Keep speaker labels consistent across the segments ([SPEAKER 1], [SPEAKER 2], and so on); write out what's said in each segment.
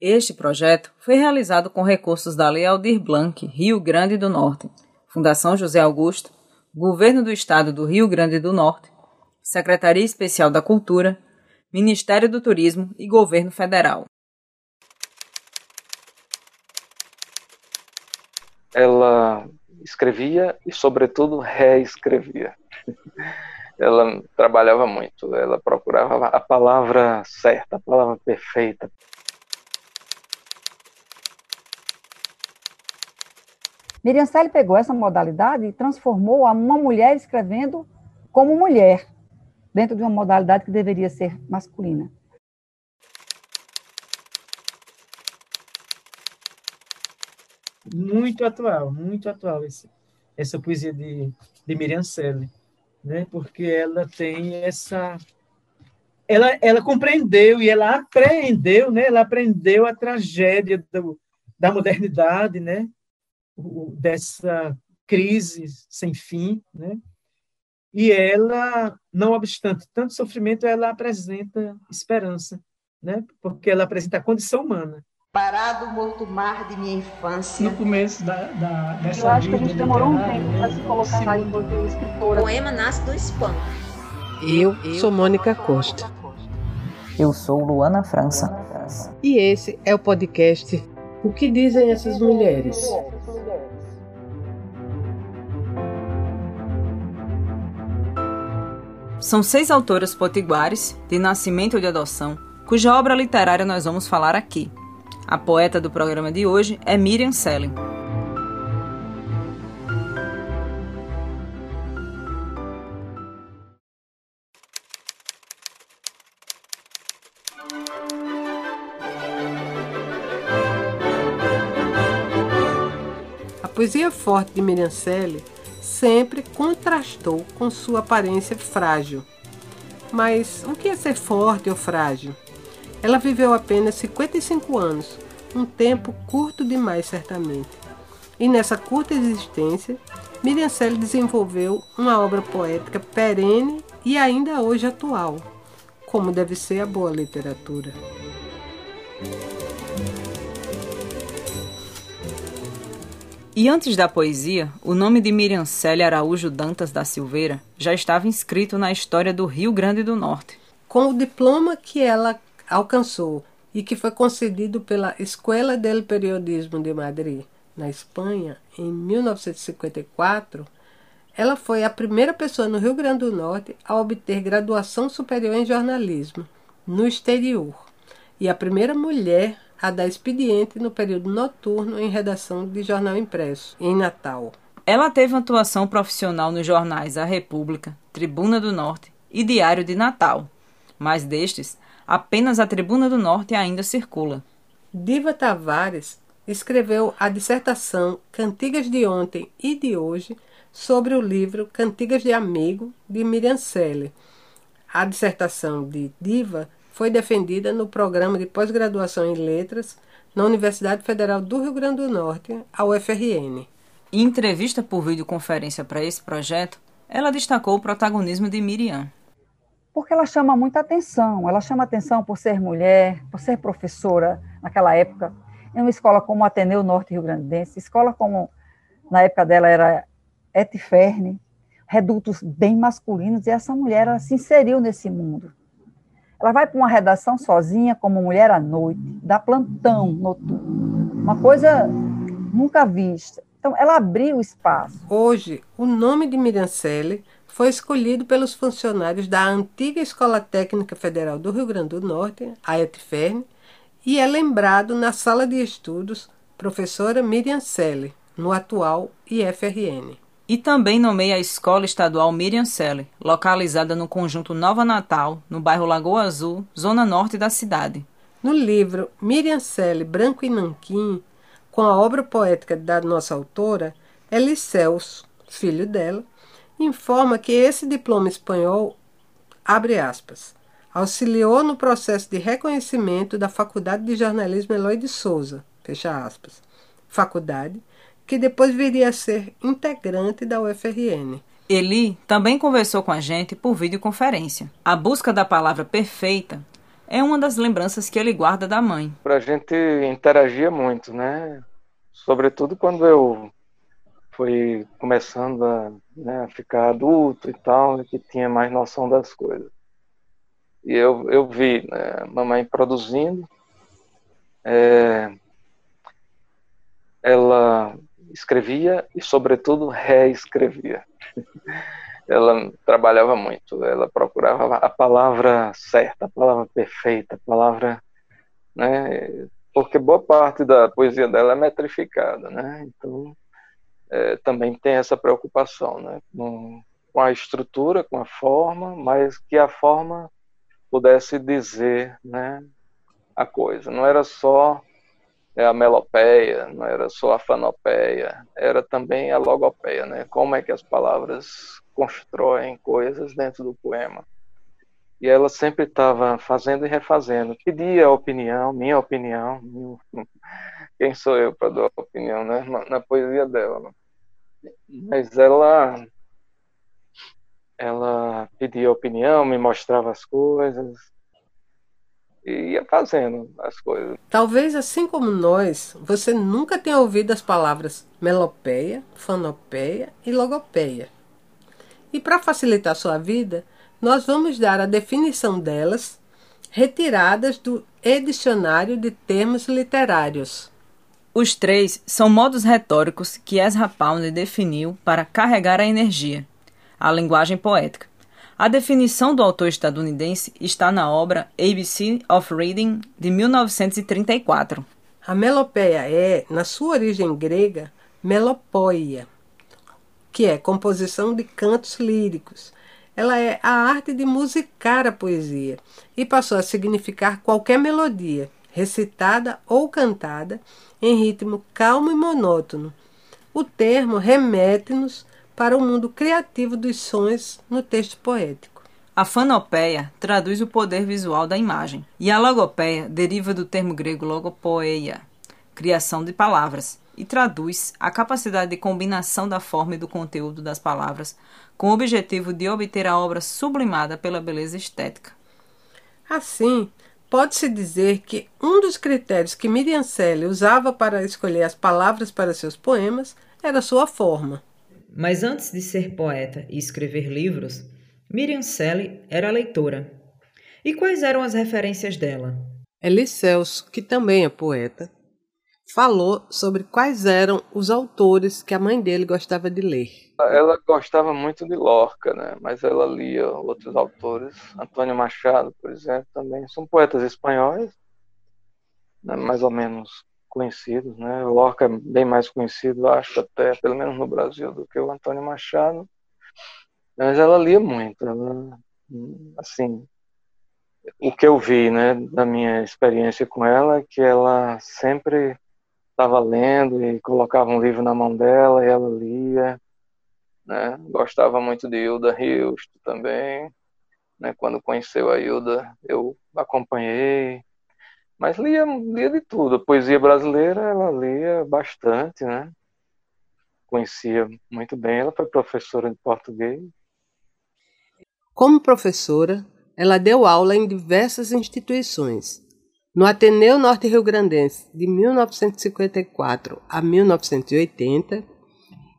[SPEAKER 1] Este projeto foi realizado com recursos da Lei Aldir Blanc, Rio Grande do Norte, Fundação José Augusto, Governo do Estado do Rio Grande do Norte, Secretaria Especial da Cultura, Ministério do Turismo e Governo Federal.
[SPEAKER 2] Ela escrevia e, sobretudo, reescrevia. Ela trabalhava muito, ela procurava a palavra certa, a palavra perfeita.
[SPEAKER 3] Miriam Selle pegou essa modalidade e transformou a uma mulher escrevendo como mulher, dentro de uma modalidade que deveria ser masculina.
[SPEAKER 4] Muito atual, muito atual esse, essa poesia de, de Miriam Selle, né? porque ela tem essa ela, ela compreendeu e ela apreendeu, né? Ela aprendeu a tragédia do, da modernidade, né? Dessa crise sem fim, né? E ela, não obstante tanto sofrimento, ela apresenta esperança, né? Porque ela apresenta a condição humana.
[SPEAKER 5] Parado morto mar de minha infância.
[SPEAKER 6] No começo da, da, dessa
[SPEAKER 3] Eu acho que a gente demorou um tempo para se colocar
[SPEAKER 7] na
[SPEAKER 3] enquanto escritora.
[SPEAKER 7] O poema nasce do spam.
[SPEAKER 8] Eu sou Mônica Costa.
[SPEAKER 9] Eu sou Luana França.
[SPEAKER 8] E esse é o podcast O que dizem essas mulheres?
[SPEAKER 1] São seis autoras potiguares, de nascimento ou de adoção, cuja obra literária nós vamos falar aqui. A poeta do programa de hoje é Miriam Selling.
[SPEAKER 8] Poesia forte de Miriam sempre contrastou com sua aparência frágil. Mas o que é ser forte ou frágil? Ela viveu apenas 55 anos, um tempo curto demais, certamente. E nessa curta existência, Miriam desenvolveu uma obra poética perene e ainda hoje atual, como deve ser a boa literatura.
[SPEAKER 1] E antes da poesia, o nome de Miriam Célia Araújo Dantas da Silveira já estava inscrito na história do Rio Grande do Norte.
[SPEAKER 8] Com o diploma que ela alcançou e que foi concedido pela Escola del Periodismo de Madrid, na Espanha, em 1954, ela foi a primeira pessoa no Rio Grande do Norte a obter graduação superior em jornalismo no exterior e a primeira mulher a dar expediente no período noturno em redação de jornal impresso, em Natal.
[SPEAKER 1] Ela teve atuação profissional nos jornais A República, Tribuna do Norte e Diário de Natal, mas destes, apenas a Tribuna do Norte ainda circula.
[SPEAKER 8] Diva Tavares escreveu a dissertação Cantigas de Ontem e de Hoje sobre o livro Cantigas de Amigo, de Miriam Selle. A dissertação de Diva foi defendida no programa de pós-graduação em letras na Universidade Federal do Rio Grande do Norte, a UFRN.
[SPEAKER 1] Em entrevista por videoconferência para esse projeto, ela destacou o protagonismo de Miriam.
[SPEAKER 3] Porque ela chama muita atenção. Ela chama atenção por ser mulher, por ser professora naquela época, em uma escola como Ateneu Norte Rio Grandense, escola como na época dela era Etiferne, redutos bem masculinos, e essa mulher ela se inseriu nesse mundo. Ela vai para uma redação sozinha, como mulher à noite, dá plantão noturno. Uma coisa nunca vista. Então, ela abriu o espaço.
[SPEAKER 8] Hoje, o nome de Miriam Selle foi escolhido pelos funcionários da antiga Escola Técnica Federal do Rio Grande do Norte, a ETFERN, e é lembrado na sala de estudos professora Miriam Selle, no atual IFRN.
[SPEAKER 1] E também nomeia a Escola Estadual Miriam Selle, localizada no conjunto Nova Natal, no bairro Lagoa Azul, zona norte da cidade.
[SPEAKER 8] No livro Miriam Selle, Branco e Nanquim, com a obra poética da nossa autora, Elicelso, filho dela, informa que esse diploma espanhol, abre aspas, auxiliou no processo de reconhecimento da Faculdade de Jornalismo Eloy de Souza, fecha aspas, faculdade que depois viria a ser integrante da UFRN.
[SPEAKER 1] Eli também conversou com a gente por videoconferência. A busca da palavra perfeita é uma das lembranças que ele guarda da mãe.
[SPEAKER 2] A gente interagia muito, né? Sobretudo quando eu fui começando a, né, a ficar adulto e tal, que tinha mais noção das coisas. E eu, eu vi né, mamãe produzindo, é, ela escrevia e, sobretudo, reescrevia. ela trabalhava muito, ela procurava a palavra certa, a palavra perfeita, a palavra, né, porque boa parte da poesia dela é metrificada, né, então é, também tem essa preocupação, né, com, com a estrutura, com a forma, mas que a forma pudesse dizer, né, a coisa, não era só a melopeia, não era só a fanopeia, era também a logopeia, né? Como é que as palavras constroem coisas dentro do poema. E ela sempre estava fazendo e refazendo. Pedia opinião, minha opinião. Quem sou eu para dar opinião, né? Na, na poesia dela. Né? Mas ela ela pedia opinião, me mostrava as coisas, e ia fazendo as coisas.
[SPEAKER 8] Talvez assim como nós, você nunca tenha ouvido as palavras melopeia, fanopeia e logopeia. E para facilitar sua vida, nós vamos dar a definição delas retiradas do Edicionário de Termos Literários.
[SPEAKER 1] Os três são modos retóricos que Ezra Pound definiu para carregar a energia, a linguagem poética. A definição do autor estadunidense está na obra ABC of Reading, de 1934.
[SPEAKER 8] A melopeia é, na sua origem grega, melopoia, que é composição de cantos líricos. Ela é a arte de musicar a poesia e passou a significar qualquer melodia, recitada ou cantada, em ritmo calmo e monótono. O termo remete-nos para o mundo criativo dos sons no texto poético.
[SPEAKER 1] A fanopeia traduz o poder visual da imagem, e a logopeia deriva do termo grego logopoeia, criação de palavras, e traduz a capacidade de combinação da forma e do conteúdo das palavras, com o objetivo de obter a obra sublimada pela beleza estética.
[SPEAKER 8] Assim, pode-se dizer que um dos critérios que Miriam Selle usava para escolher as palavras para seus poemas era sua forma.
[SPEAKER 1] Mas antes de ser poeta e escrever livros, Miriam Selle era leitora. E quais eram as referências dela?
[SPEAKER 8] Elicelso, que também é poeta, falou sobre quais eram os autores que a mãe dele gostava de ler.
[SPEAKER 2] Ela gostava muito de Lorca, né? mas ela lia outros autores. Antônio Machado, por exemplo, também. São poetas espanhóis, né? mais ou menos conhecidos, né? O Lorca é bem mais conhecido, acho até, pelo menos no Brasil, do que o Antônio Machado. Mas ela lia muito, ela, assim, o que eu vi, né, da minha experiência com ela, é que ela sempre estava lendo e colocava um livro na mão dela e ela lia, né? Gostava muito de Hilda Hilst também, né? Quando conheceu a Hilda, eu acompanhei, mas lia, lia de tudo. A poesia brasileira, ela lia bastante, né? Conhecia muito bem. Ela foi professora de português.
[SPEAKER 8] Como professora, ela deu aula em diversas instituições. No Ateneu Norte Rio Grandense, de 1954 a 1980,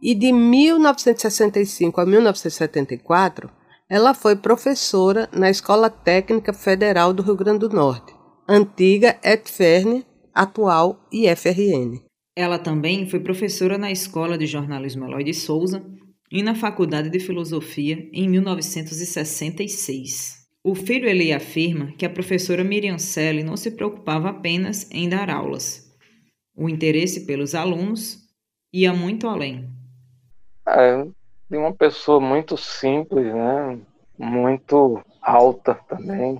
[SPEAKER 8] e de 1965 a 1974, ela foi professora na Escola Técnica Federal do Rio Grande do Norte antiga ETFERN, atual IFRN.
[SPEAKER 1] Ela também foi professora na Escola de Jornalismo Eloy de Souza e na Faculdade de Filosofia em 1966. O filho Eli afirma que a professora Miriam Selle não se preocupava apenas em dar aulas. O interesse pelos alunos ia muito além.
[SPEAKER 2] É, de uma pessoa muito simples, né? muito alta também,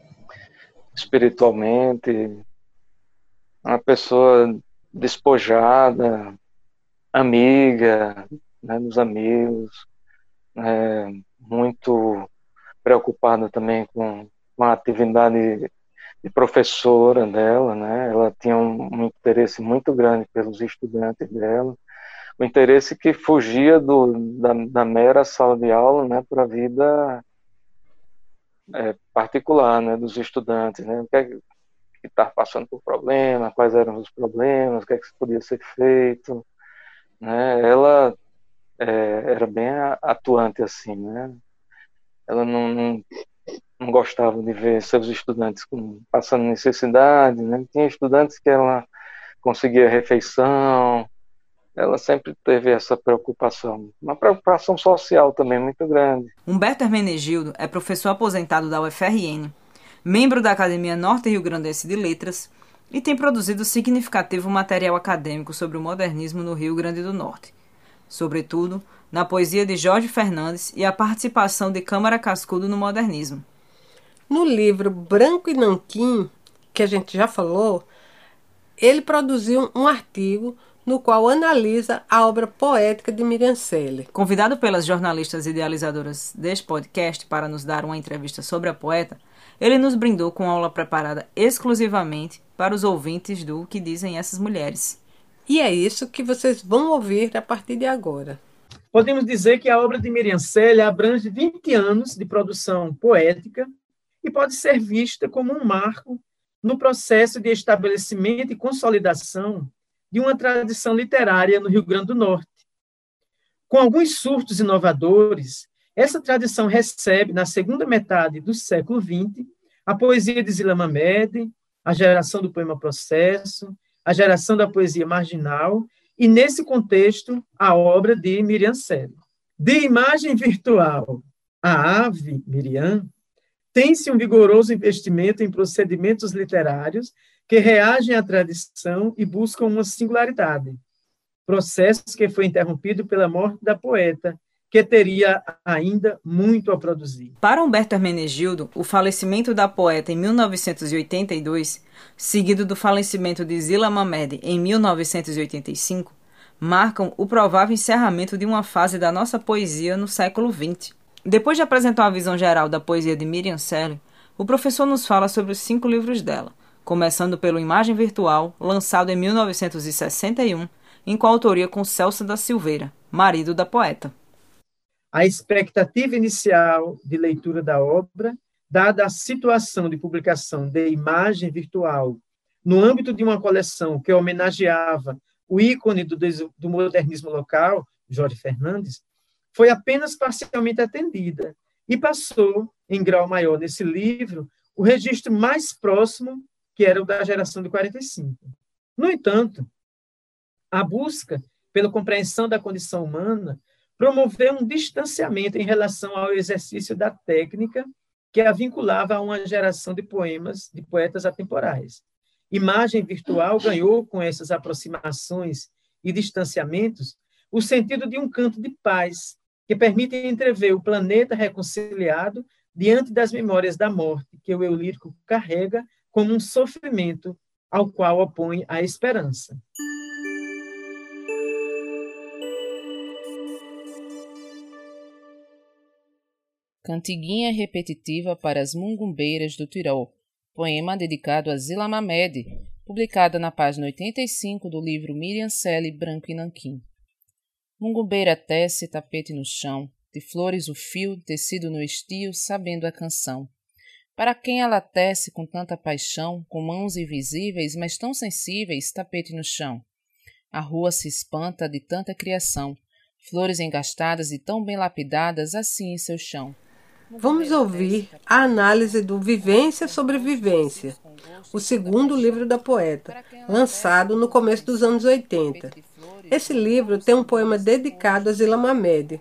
[SPEAKER 2] espiritualmente, uma pessoa despojada, amiga né, dos amigos, é, muito preocupada também com, a atividade de professora dela, né? Ela tinha um, um, interesse muito grande pelos estudantes dela, um interesse que fugia do, da, da mera sala de aula, né, para a vida é, particular, né, dos estudantes, né, o que é está passando por problema, quais eram os problemas, o que é que podia ser feito, né, ela é, era bem atuante assim, né, ela não, não, não, gostava de ver seus estudantes com, passando necessidade, né, tinha estudantes que ela conseguia refeição, ela sempre teve essa preocupação, uma preocupação social também muito grande.
[SPEAKER 1] Humberto Hermenegildo é professor aposentado da UFRN, membro da Academia Norte Rio Grandense de Letras e tem produzido significativo material acadêmico sobre o modernismo no Rio Grande do Norte, sobretudo na poesia de Jorge Fernandes e a participação de Câmara Cascudo no modernismo.
[SPEAKER 8] No livro Branco e Nanquim, que a gente já falou, ele produziu um artigo no qual analisa a obra poética de Miriam Selle.
[SPEAKER 1] Convidado pelas jornalistas idealizadoras deste podcast para nos dar uma entrevista sobre a poeta, ele nos brindou com aula preparada exclusivamente para os ouvintes do Que Dizem Essas Mulheres.
[SPEAKER 8] E é isso que vocês vão ouvir a partir de agora.
[SPEAKER 4] Podemos dizer que a obra de Miriam Selle abrange 20 anos de produção poética e pode ser vista como um marco no processo de estabelecimento e consolidação de uma tradição literária no Rio Grande do Norte. Com alguns surtos inovadores, essa tradição recebe, na segunda metade do século XX, a poesia de Zila Mamed, a geração do poema processo, a geração da poesia marginal e, nesse contexto, a obra de Miriam Selle. De imagem virtual, a ave, Miriam, tem-se um vigoroso investimento em procedimentos literários que reagem à tradição e buscam uma singularidade. Processo que foi interrompido pela morte da poeta, que teria ainda muito a produzir.
[SPEAKER 1] Para Humberto Hermenegildo, o falecimento da poeta em 1982, seguido do falecimento de Zila Mamed em 1985, marcam o provável encerramento de uma fase da nossa poesia no século XX. Depois de apresentar uma visão geral da poesia de Miriam Selle, o professor nos fala sobre os cinco livros dela, começando pelo Imagem Virtual, lançado em 1961, em coautoria com Celso da Silveira, marido da poeta.
[SPEAKER 4] A expectativa inicial de leitura da obra, dada a situação de publicação de imagem virtual no âmbito de uma coleção que homenageava o ícone do, do modernismo local, Jorge Fernandes, foi apenas parcialmente atendida e passou, em grau maior nesse livro, o registro mais próximo que era o da geração de 45. No entanto, a busca pela compreensão da condição humana promoveu um distanciamento em relação ao exercício da técnica que a vinculava a uma geração de poemas de poetas atemporais. Imagem virtual ganhou com essas aproximações e distanciamentos o sentido de um canto de paz que permite entrever o planeta reconciliado diante das memórias da morte que o eu lírico carrega como um sofrimento ao qual opõe a esperança.
[SPEAKER 7] Cantiguinha repetitiva para as mungumbeiras do Tirol, poema dedicado a Zila Mamed, publicada na página 85 do livro Miriam Selle Branco e Nanquim. Mungumbeira tece tapete no chão, de flores o fio, tecido no estio, sabendo a canção. Para quem ela tece com tanta paixão, com mãos invisíveis, mas tão sensíveis, tapete no chão. A rua se espanta de tanta criação, flores engastadas e tão bem lapidadas assim em seu chão.
[SPEAKER 8] Vamos ouvir a análise do Vivência sobre Vivência, o segundo livro da poeta, lançado no começo dos anos 80. Esse livro tem um poema dedicado a Zila Mamed,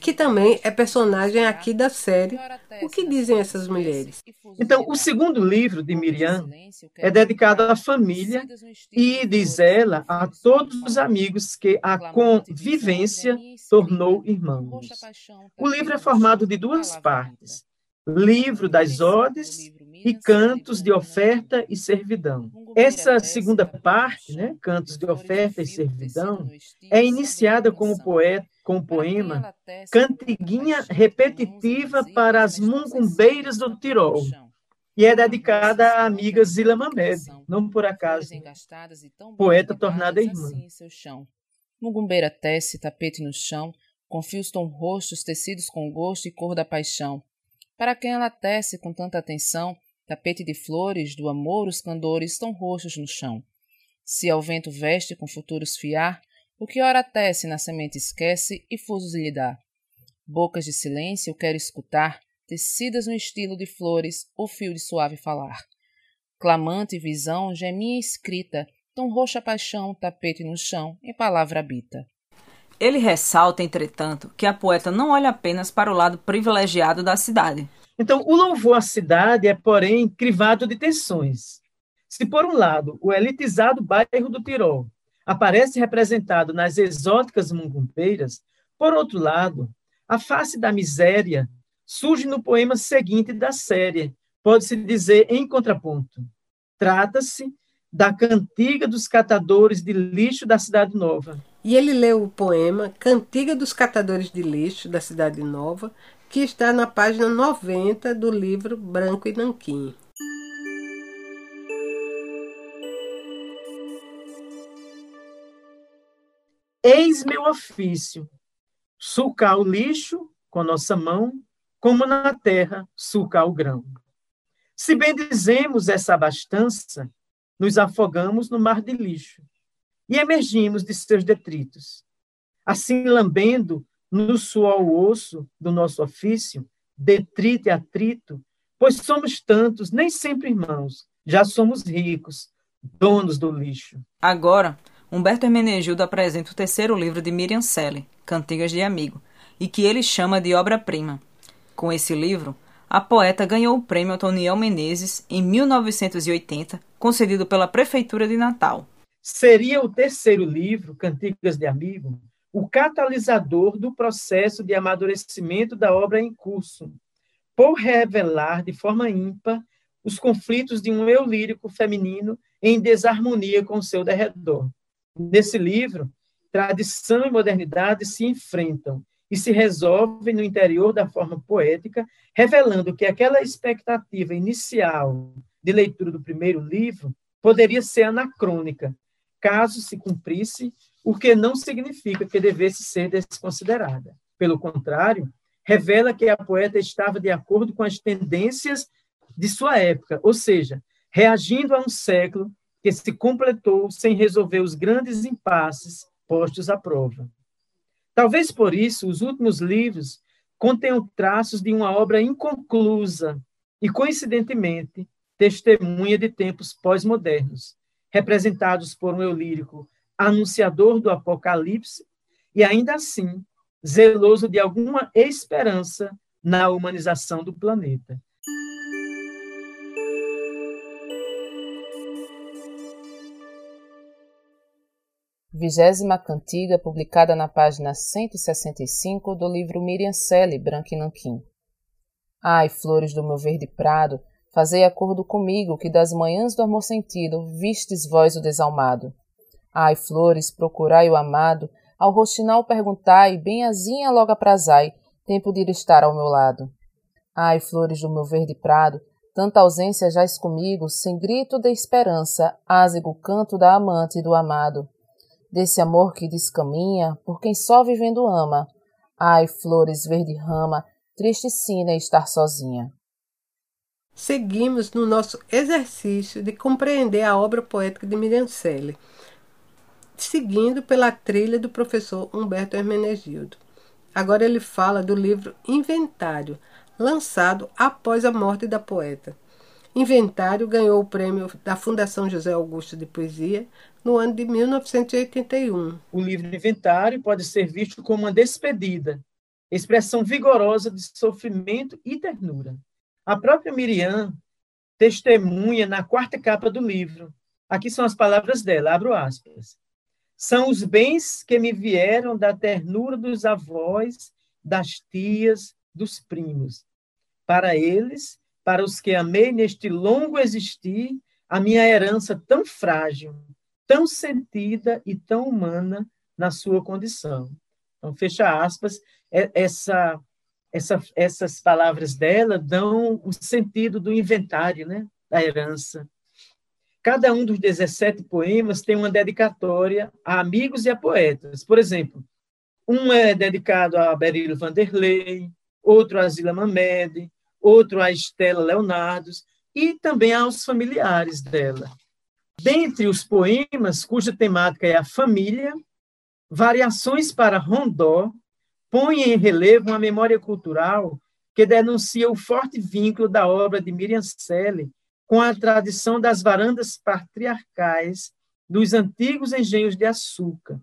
[SPEAKER 8] que também é personagem aqui da série. O que dizem essas mulheres?
[SPEAKER 4] Então, o segundo livro de Miriam é dedicado à família e, diz ela, a todos os amigos que a convivência tornou irmãos. O livro é formado de duas partes: livro das odes e cantos de oferta e servidão. Essa segunda parte, né, cantos de oferta e servidão, é iniciada com o poeta com poema Cantiguinha Repetitiva para as Mungumbeiras do Tirol, e é dedicada à amiga Zila Mamed, não por acaso, poeta tornada irmã.
[SPEAKER 7] Mugumbeira tece tapete no chão, com fios tão roxos tecidos com gosto e cor da paixão. para quem ela tece com tanta atenção tapete de flores do amor os candores tão roxos no chão. Se ao vento veste com futuros fiar, o que ora tece na semente esquece e fusos lhe dá. Bocas de silêncio quero escutar, tecidas no estilo de flores, o fio de suave falar. Clamante visão geminha escrita, tão roxa paixão, tapete no chão, em palavra habita.
[SPEAKER 1] Ele ressalta, entretanto, que a poeta não olha apenas para o lado privilegiado da cidade.
[SPEAKER 4] Então, o louvor à cidade é, porém, crivado de tensões. Se, por um lado, o elitizado bairro do Tirol aparece representado nas exóticas mungumpeiras, por outro lado, a face da miséria surge no poema seguinte da série, pode-se dizer em contraponto. Trata-se da Cantiga dos Catadores de Lixo da Cidade Nova.
[SPEAKER 8] E ele leu o poema Cantiga dos Catadores de Lixo da Cidade Nova, que está na página 90 do livro Branco e Nanquim.
[SPEAKER 4] Eis meu ofício, sulcar o lixo com nossa mão, como na terra sulcar o grão. Se bem dizemos essa abastança, nos afogamos no mar de lixo e emergimos de seus detritos. Assim, lambendo no suor o osso do nosso ofício, detrito e atrito, pois somos tantos, nem sempre irmãos, já somos ricos, donos do lixo.
[SPEAKER 1] Agora, Humberto Hermenegildo apresenta o terceiro livro de Miriam Selle, Cantigas de Amigo, e que ele chama de obra-prima. Com esse livro, a poeta ganhou o prêmio Antoniel Menezes em 1980, concedido pela Prefeitura de Natal.
[SPEAKER 4] Seria o terceiro livro, Cantigas de Amigo, o catalisador do processo de amadurecimento da obra em curso, por revelar de forma ímpar os conflitos de um eu lírico feminino em desarmonia com o seu derredor. Nesse livro, tradição e modernidade se enfrentam e se resolve no interior da forma poética, revelando que aquela expectativa inicial de leitura do primeiro livro poderia ser anacrônica, caso se cumprisse, o que não significa que devesse ser desconsiderada. Pelo contrário, revela que a poeta estava de acordo com as tendências de sua época, ou seja, reagindo a um século que se completou sem resolver os grandes impasses postos à prova. Talvez por isso os últimos livros contenham traços de uma obra inconclusa e, coincidentemente, testemunha de tempos pós-modernos, representados por um eu lírico anunciador do apocalipse e, ainda assim, zeloso de alguma esperança na humanização do planeta.
[SPEAKER 7] Vigésima cantiga publicada na página 165 do livro Miriam Selle, Branco e Nanquim. Ai, flores do meu verde prado, fazei acordo comigo que das manhãs do amor sentido vistes vós o desalmado. Ai, flores, procurai o amado, ao roxinal perguntai, bem azinha logo aprazai, tempo de ir estar ao meu lado. Ai, flores do meu verde prado, tanta ausência jaz comigo, sem grito de esperança, ázego canto da amante e do amado desse amor que descaminha por quem só vivendo ama. Ai, flores verde rama, triste sina estar sozinha.
[SPEAKER 8] Seguimos no nosso exercício de compreender a obra poética de Miriam Selle, seguindo pela trilha do professor Humberto Hermenegildo. Agora ele fala do livro Inventário, lançado após a morte da poeta. Inventário ganhou o prêmio da Fundação José Augusto de Poesia no ano de 1981.
[SPEAKER 4] O livro Inventário pode ser visto como uma despedida, expressão vigorosa de sofrimento e ternura. A própria Miriam testemunha na quarta capa do livro. Aqui são as palavras dela, abro aspas. São os bens que me vieram da ternura dos avós, das tias, dos primos. Para eles, para os que amei neste longo existir, a minha herança tão frágil, tão sentida e tão humana na sua condição. Então, fecha aspas, é, essa, essa, essas palavras dela dão o sentido do inventário, né, da herança. Cada um dos 17 poemas tem uma dedicatória a amigos e a poetas. Por exemplo, um é dedicado a Beryl Vanderlei, outro a Zila Mamed, outro a Estela Leonardos e também aos familiares dela. Dentre os poemas cuja temática é a família, Variações para Rondó põe em relevo uma memória cultural que denuncia o forte vínculo da obra de Miriam Selle com a tradição das varandas patriarcais dos antigos engenhos de açúcar,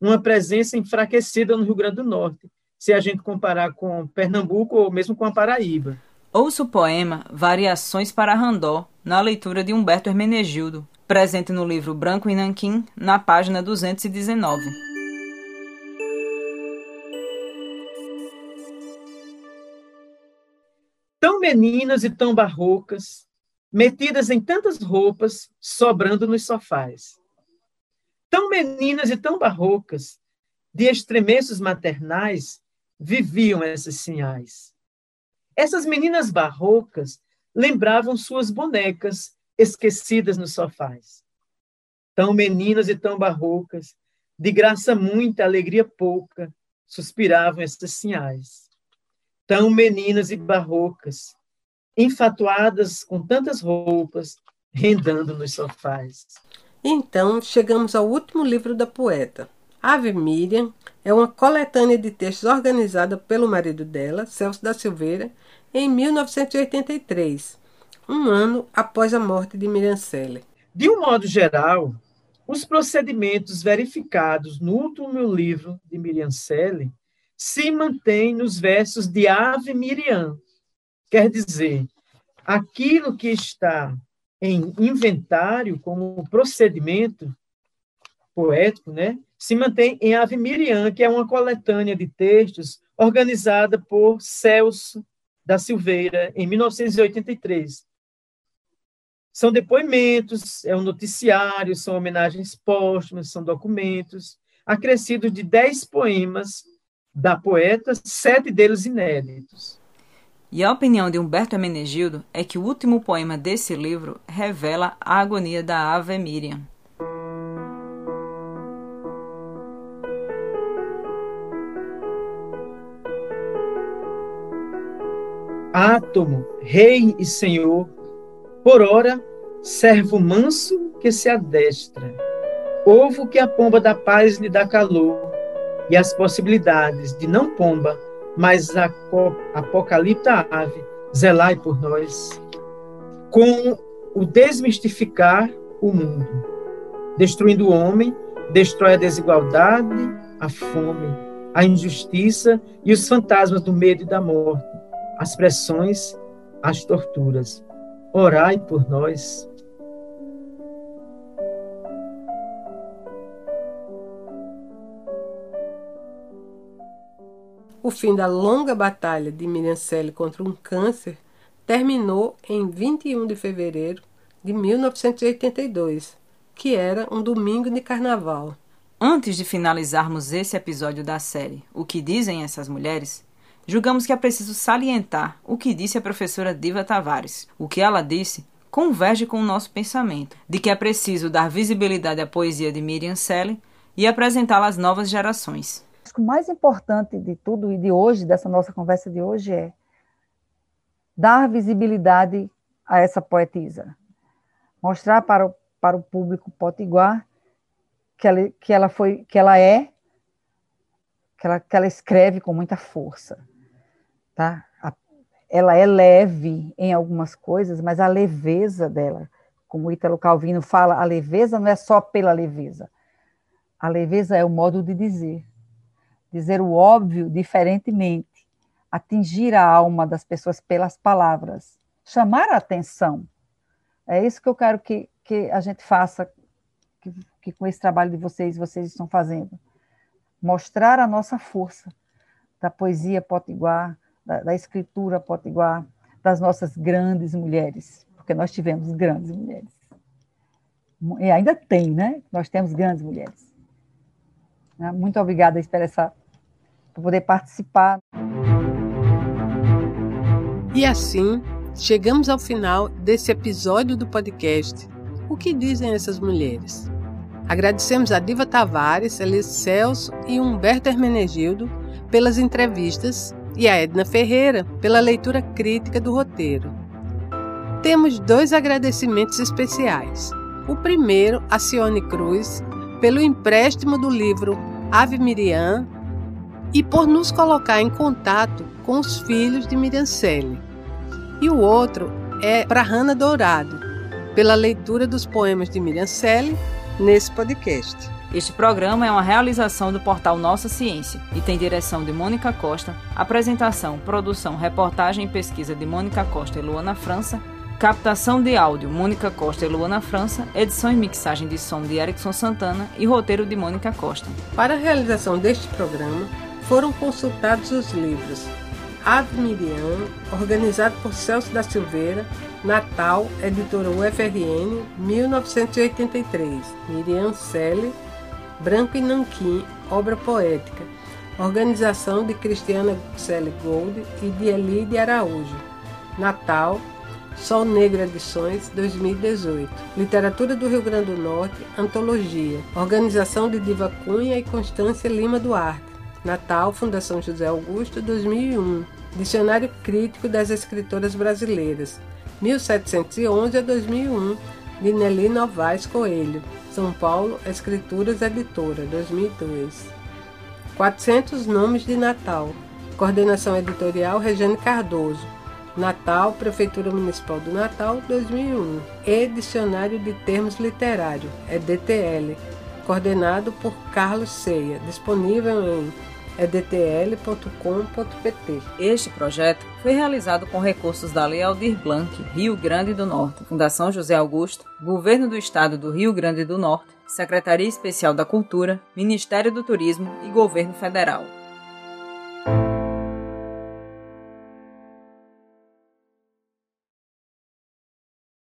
[SPEAKER 4] uma presença enfraquecida no Rio Grande do Norte, se a gente comparar com Pernambuco ou mesmo com a Paraíba.
[SPEAKER 1] Ouça o poema Variações para Randó, na leitura de Humberto Hermenegildo, presente no livro Branco e Nanquim, na página 219.
[SPEAKER 4] Tão meninas e tão barrocas, metidas em tantas roupas, sobrando nos sofás. Tão meninas e tão barrocas, de estremeços maternais, viviam esses sinais. Essas meninas barrocas lembravam suas bonecas esquecidas nos sofás. Tão meninas e tão barrocas, de graça muita, alegria pouca, suspiravam esses sinais. Tão meninas e barrocas, enfatuadas com tantas roupas, rendando nos sofás.
[SPEAKER 8] Então, chegamos ao último livro da poeta. Ave Miriam é uma coletânea de textos organizada pelo marido dela, Celso da Silveira, em 1983, um ano após a morte de Miriam Selle.
[SPEAKER 4] De um modo geral, os procedimentos verificados no último livro de Miriam Selle se mantêm nos versos de Ave Miriam. Quer dizer, aquilo que está em inventário como procedimento poético, né, se mantém em Ave Miriam, que é uma coletânea de textos organizada por Celso da Silveira em 1983. São depoimentos, é um noticiário, são homenagens póstumas, são documentos, acrescidos de dez poemas da poeta, sete deles inéditos.
[SPEAKER 1] E a opinião de Humberto Hermenegildo é que o último poema desse livro revela a agonia da Ave Miriam.
[SPEAKER 4] Átomo, rei e senhor, por ora, servo manso que se adestra, ovo que a pomba da paz lhe dá calor, e as possibilidades de não pomba mas a apocalipta ave, zelai por nós, com o desmistificar o mundo, destruindo o homem, destrói a desigualdade, a fome, a injustiça e os fantasmas do medo e da morte, as pressões, as torturas. Orai por nós.
[SPEAKER 8] O fim da longa batalha de Miriam Selle contra um câncer terminou em 21 de fevereiro de 1982, que era um domingo de carnaval.
[SPEAKER 1] Antes de finalizarmos esse episódio da série O que dizem essas mulheres, julgamos que é preciso salientar o que disse a professora Diva Tavares. O que ela disse converge com o nosso pensamento de que é preciso dar visibilidade à poesia de Miriam Selle e apresentá-la às novas gerações
[SPEAKER 3] que o mais importante de tudo e de hoje, dessa nossa conversa de hoje, é dar visibilidade a essa poetisa. Mostrar para o, para o público potiguar que ela, que ela foi, que ela é, que ela, que ela escreve com muita força. Tá? ela é leve em algumas coisas, mas a leveza dela, como Ítalo Calvino fala, a leveza não é só pela leveza. A leveza é o modo de dizer dizer o óbvio diferentemente, atingir a alma das pessoas pelas palavras, chamar a atenção. É isso que eu quero que, que a gente faça, que, que com esse trabalho de vocês, vocês estão fazendo. Mostrar a nossa força da poesia potiguar, da, da escritura potiguar, das nossas grandes mulheres, porque nós tivemos grandes mulheres. E ainda tem, né? Nós temos grandes mulheres. Né? Muito obrigada, espero essa por poder participar.
[SPEAKER 8] E assim, chegamos ao final desse episódio do podcast. O que dizem essas mulheres? Agradecemos a Diva Tavares, Elis Celso e Humberto Hermenegildo pelas entrevistas e a Edna Ferreira pela leitura crítica do roteiro. Temos dois agradecimentos especiais. O primeiro a Cione Cruz pelo empréstimo do livro Ave Miriam e por nos colocar em contato com os filhos de Miriam Selle. E o outro é para Hanna Dourado, pela leitura dos poemas de Miriam Selle nesse podcast.
[SPEAKER 1] Este programa é uma realização do portal Nossa Ciência e tem direção de Mônica Costa, apresentação, produção, reportagem e pesquisa de Mônica Costa e Luana França, captação de áudio Mônica Costa e Luana França, edição e mixagem de som de Erickson Santana e roteiro de Mônica Costa.
[SPEAKER 8] Para a realização deste programa, foram consultados os livros Ave Miriam, organizado por Celso da Silveira, Natal, editora UFRN, 1983. Miriam Selle, Branco e Nanquim, obra poética. Organização de Cristiana Selle Gold e de Elide Araújo. Natal, Sol Negro Edições, 2018. Literatura do Rio Grande do Norte, Antologia. Organização de Diva Cunha e Constância Lima Duarte. Natal, Fundação José Augusto, 2001. Dicionário Crítico das Escritoras Brasileiras, 1711 a 2001, de Nelly Novaes Coelho. São Paulo, Escrituras Editora, 2002. 400 Nomes de Natal. Coordenação Editorial Regiane Cardoso. Natal, Prefeitura Municipal do Natal, 2001. E Dicionário de Termos Literários, EDTL. Coordenado por Carlos Ceia. Disponível em edtl.com.pt.
[SPEAKER 1] Este projeto foi realizado com recursos da Lei Aldir Blanc, Rio Grande do Norte, Fundação José Augusto, Governo do Estado do Rio Grande do Norte, Secretaria Especial da Cultura, Ministério do Turismo e Governo Federal.